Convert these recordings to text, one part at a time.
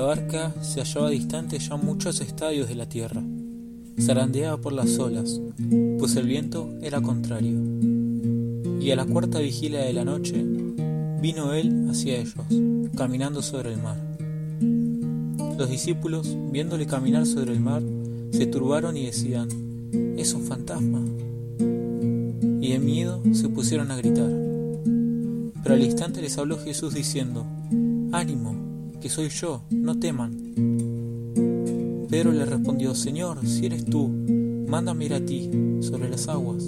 barca se hallaba distante ya muchos estadios de la tierra, zarandeada por las olas, pues el viento era contrario. Y a la cuarta vigilia de la noche vino él hacia ellos, caminando sobre el mar. Los discípulos, viéndole caminar sobre el mar, se turbaron y decían, es un fantasma. Y de miedo se pusieron a gritar. Pero al instante les habló Jesús diciendo, ánimo, que soy yo, no teman. Pedro le respondió, Señor, si eres tú, mándame ir a ti sobre las aguas.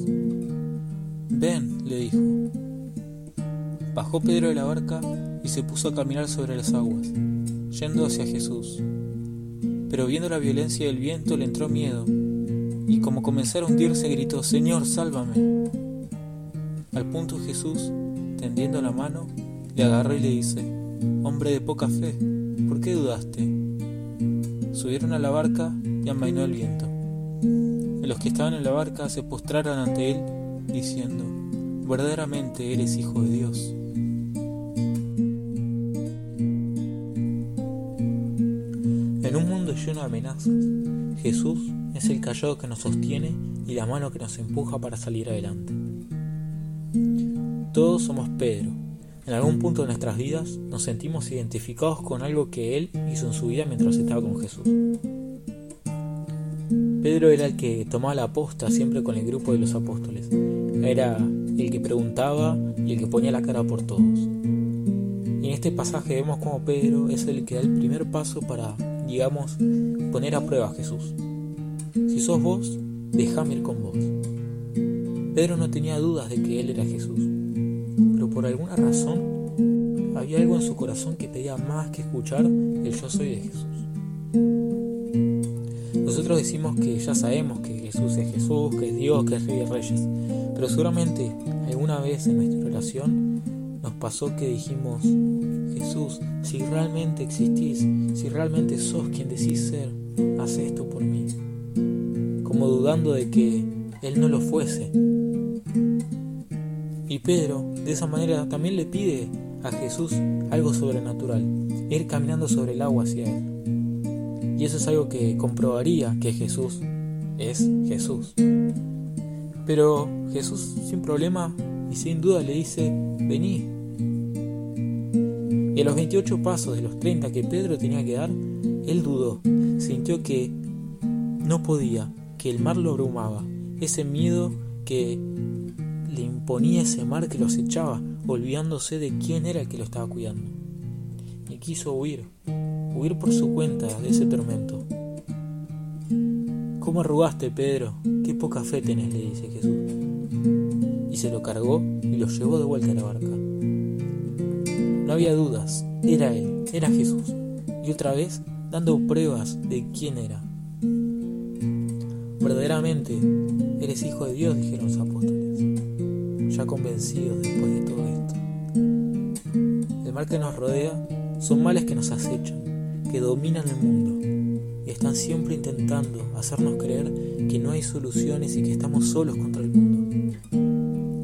Ven, le dijo. Bajó Pedro de la barca y se puso a caminar sobre las aguas, yendo hacia Jesús. Pero viendo la violencia del viento le entró miedo, y como comenzara a hundirse gritó, Señor, sálvame. Al punto Jesús, tendiendo la mano, le agarró y le dice, Hombre de poca fe, ¿por qué dudaste? Subieron a la barca y amainó el viento. Y los que estaban en la barca se postraron ante él, diciendo, verdaderamente eres hijo de Dios. En un mundo lleno de amenazas, Jesús es el callado que nos sostiene y la mano que nos empuja para salir adelante. Todos somos Pedro. En algún punto de nuestras vidas nos sentimos identificados con algo que Él hizo en su vida mientras estaba con Jesús. Pedro era el que tomaba la aposta siempre con el grupo de los apóstoles. Era el que preguntaba y el que ponía la cara por todos. Y en este pasaje vemos como Pedro es el que da el primer paso para, digamos, poner a prueba a Jesús. Si sos vos, déjame ir con vos. Pedro no tenía dudas de que él era Jesús, por alguna razón había algo en su corazón que pedía más que escuchar el yo soy de Jesús. Nosotros decimos que ya sabemos que Jesús es Jesús, que es Dios, que es Rey de Reyes, pero seguramente alguna vez en nuestra oración nos pasó que dijimos, Jesús, si realmente existís, si realmente sos quien decís ser, haz esto por mí. Como dudando de que Él no lo fuese. Y Pedro, de esa manera, también le pide a Jesús algo sobrenatural, ir caminando sobre el agua hacia Él. Y eso es algo que comprobaría que Jesús es Jesús. Pero Jesús sin problema y sin duda le dice, vení. Y a los 28 pasos de los 30 que Pedro tenía que dar, él dudó, sintió que no podía, que el mar lo abrumaba, ese miedo que le imponía ese mar que lo acechaba, olvidándose de quién era el que lo estaba cuidando. Y quiso huir, huir por su cuenta de ese tormento. ¿Cómo arrugaste, Pedro? Qué poca fe tenés, le dice Jesús. Y se lo cargó y lo llevó de vuelta a la barca. No había dudas, era él, era Jesús. Y otra vez dando pruebas de quién era. Verdaderamente eres hijo de Dios, dijeron los apóstoles, convencidos después de todo esto. El mal que nos rodea son males que nos acechan, que dominan el mundo y están siempre intentando hacernos creer que no hay soluciones y que estamos solos contra el mundo.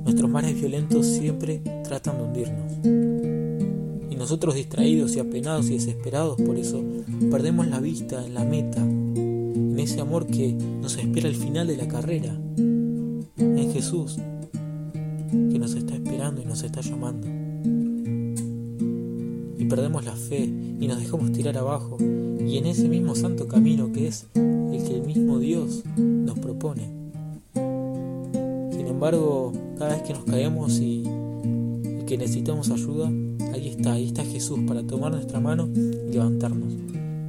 Nuestros mares violentos siempre tratan de hundirnos. Y nosotros distraídos y apenados y desesperados por eso perdemos la vista en la meta, en ese amor que nos espera al final de la carrera, en Jesús, que nos está esperando y nos está llamando. Y perdemos la fe y nos dejamos tirar abajo y en ese mismo santo camino que es el que el mismo Dios nos propone. Sin embargo, cada vez que nos caemos y, que necesitamos ayuda, ahí está, ahí está Jesús para tomar nuestra mano y levantarnos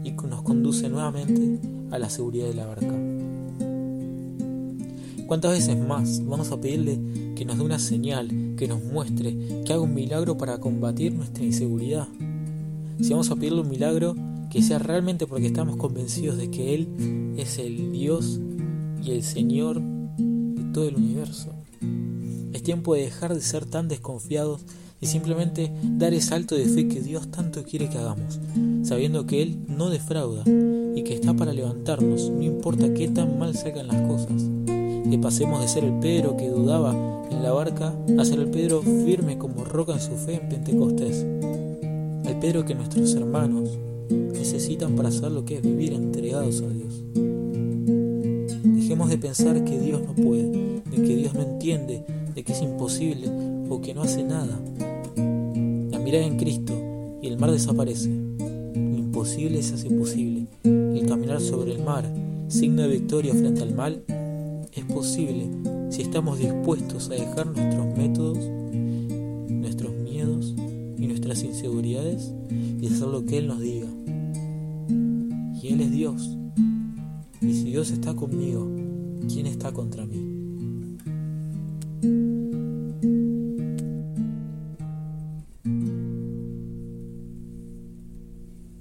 y nos conduce nuevamente a la seguridad de la barca. ¿Cuántas veces más vamos a pedirle que nos dé una señal, que nos muestre, que haga un milagro para combatir nuestra inseguridad? Si vamos a pedirle un milagro, que sea realmente porque estamos convencidos de que Él es el Dios y el Señor de todo el universo. Es tiempo de dejar de ser tan desconfiados y simplemente dar ese salto de fe que Dios tanto quiere que hagamos, sabiendo que Él no defrauda y que está para levantarnos, no importa qué tan mal salgan las cosas. Pasemos de ser el Pedro que dudaba en la barca a ser el Pedro firme como roca en su fe en Pentecostés. El Pedro que nuestros hermanos, necesitan para hacer lo que es vivir entregados a Dios. Dejemos de pensar que Dios no puede, de que Dios no entiende, de que es imposible o que no hace nada. La mirada en Cristo y el mar desaparece. Lo imposible se hace posible. El caminar sobre el mar, signo de victoria frente al mal, es posible si estamos dispuestos a dejar nuestros métodos, nuestros miedos y nuestras inseguridades y hacer lo que Él nos diga. Y Él es Dios. Y si Dios está conmigo, ¿quién está contra mí?